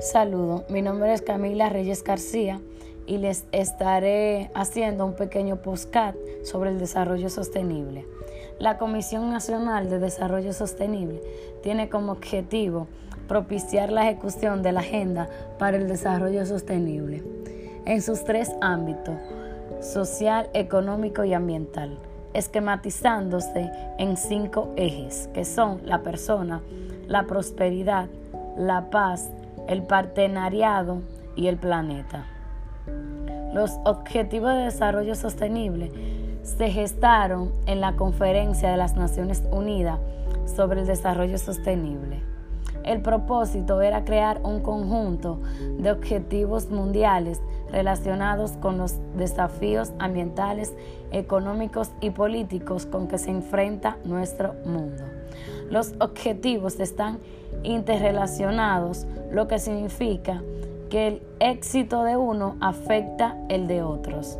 Saludo, mi nombre es Camila Reyes García y les estaré haciendo un pequeño postcat sobre el desarrollo sostenible. La Comisión Nacional de Desarrollo Sostenible tiene como objetivo propiciar la ejecución de la Agenda para el Desarrollo Sostenible en sus tres ámbitos, social, económico y ambiental, esquematizándose en cinco ejes, que son la persona, la prosperidad, la paz, el partenariado y el planeta. Los Objetivos de Desarrollo Sostenible se gestaron en la Conferencia de las Naciones Unidas sobre el Desarrollo Sostenible. El propósito era crear un conjunto de objetivos mundiales relacionados con los desafíos ambientales, económicos y políticos con que se enfrenta nuestro mundo. Los objetivos están interrelacionados, lo que significa que el éxito de uno afecta el de otros.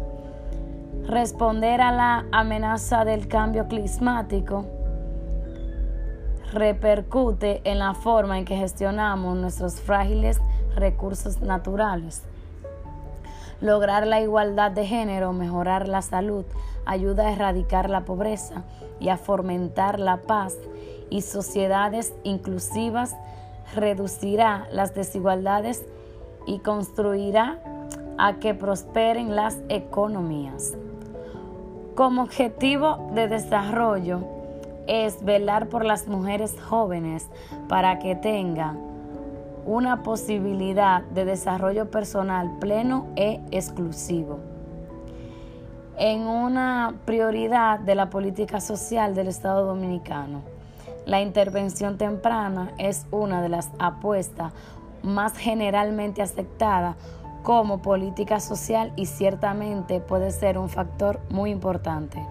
Responder a la amenaza del cambio climático repercute en la forma en que gestionamos nuestros frágiles recursos naturales. Lograr la igualdad de género, mejorar la salud, ayuda a erradicar la pobreza y a fomentar la paz y sociedades inclusivas, reducirá las desigualdades y construirá a que prosperen las economías. Como objetivo de desarrollo es velar por las mujeres jóvenes para que tengan una posibilidad de desarrollo personal pleno e exclusivo. En una prioridad de la política social del Estado Dominicano, la intervención temprana es una de las apuestas más generalmente aceptada como política social y ciertamente puede ser un factor muy importante.